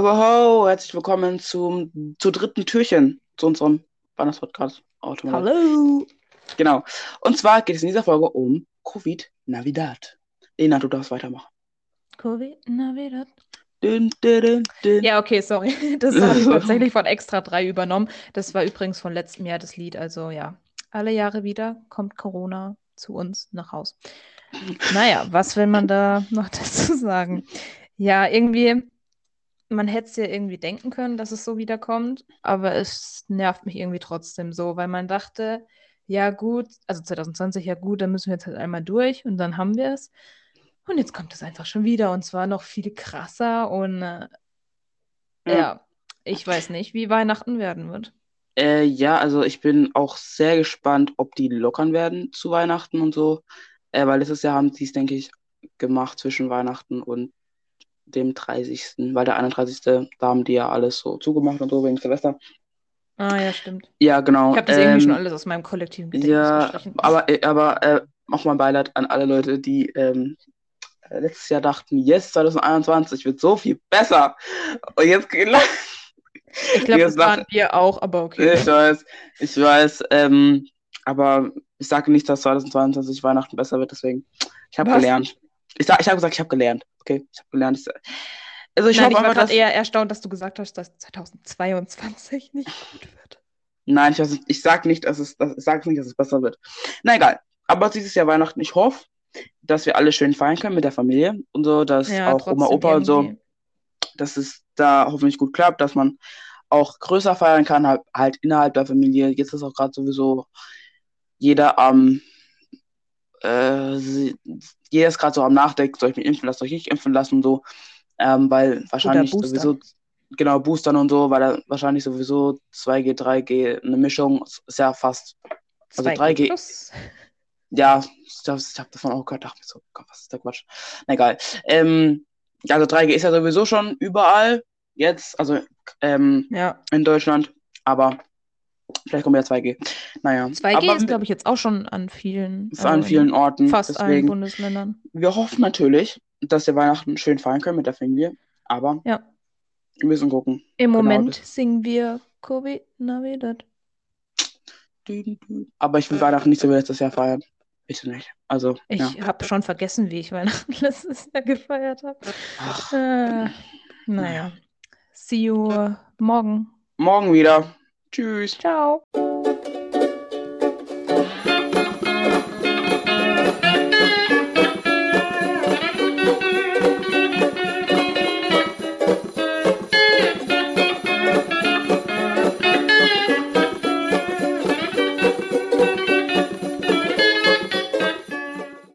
ho, ho, herzlich willkommen zum, zur dritten Türchen zu unserem Weihnachtspodcast. Hallo. Genau. Und zwar geht es in dieser Folge um Covid Navidad. Lena, du darfst weitermachen. Covid Navidad. Dün, dün, dün. Ja, okay, sorry. Das habe ich tatsächlich von Extra 3 übernommen. Das war übrigens von letztem Jahr das Lied. Also ja, alle Jahre wieder kommt Corona zu uns nach Haus. Naja, was will man da noch dazu sagen? Ja, irgendwie, man hätte es ja irgendwie denken können, dass es so wiederkommt, aber es nervt mich irgendwie trotzdem so, weil man dachte, ja gut, also 2020, ja gut, dann müssen wir jetzt halt einmal durch und dann haben wir es. Und jetzt kommt es einfach schon wieder und zwar noch viel krasser und äh, Ja. ja, ich weiß nicht, wie Weihnachten werden wird. Äh, ja, also ich bin auch sehr gespannt, ob die lockern werden zu Weihnachten und so. Äh, weil letztes Jahr haben sie es, denke ich, gemacht zwischen Weihnachten und dem 30. Weil der 31. Da haben die ja alles so zugemacht und so wegen Silvester. Ah, ja, stimmt. Ja, genau. Ich habe das irgendwie ähm, schon alles aus meinem kollektiven Gedächtnis Ja, aber, äh, aber äh, auch mal Beileid an alle Leute, die ähm, äh, letztes Jahr dachten, yes, 2021 wird so viel besser. Und jetzt geht Ich glaube, das waren wir auch, aber okay. Ich weiß, ich weiß, ähm, aber ich sage nicht, dass 2022 Weihnachten besser wird, deswegen. Ich habe gelernt. Ich, sag, ich habe gesagt, ich habe gelernt. Okay, ich habe gelernt. Ich, also ich Nein, ich war gerade eher erstaunt, dass du gesagt hast, dass 2022 nicht gut wird. Nein, ich, nicht- ich sage nicht, dass es, sag nicht, dass es besser wird. Na egal. Aber dieses Jahr Weihnachten, ich hoffe, dass wir alle schön feiern können mit der Familie und so, dass Ja, auch Oma, Opa und so, dass es da hoffentlich gut klappt, dass man auch größer feiern kann, halt, halt innerhalb der Familie. Jetzt ist auch gerade sowieso jeder am, äh, sie- jeder ist gerade so am Nachdenken, soll ich mich impfen lassen, soll ich nicht impfen lassen und so, ähm, weil wahrscheinlich sowieso, genau, boostern und so, weil da wahrscheinlich sowieso 2G, 3G, eine Mischung, ist ja fast, also 2G 3G, plus. ja, ich, hab- ich habe davon auch gehört, dachte mir so, Gott, was ist der Quatsch? Na egal. Ähm, also 3G ist ja sowieso schon überall jetzt, also ähm, Ja, in Deutschland, aber vielleicht kommt ja 2G. Naja, 2G aber ist, glaube ich, jetzt auch schon an vielen, ist an also vielen Orten. fast allen Deswegen, Bundesländern. wir hoffen natürlich, dass wir Weihnachten schön feiern können mit der Familie, aber Ja. wir müssen gucken. Im Genau, Moment das- singen wir Covid Navidad. Aber ich will Weihnachten nicht so wie letztes Jahr feiern. Ich nicht. Also, Ich ja. habe schon vergessen, wie ich Weihnachten letztes Jahr gefeiert habe. Ach, Äh, naja. See you morgen. morgen wieder. Tschüss. Ciao.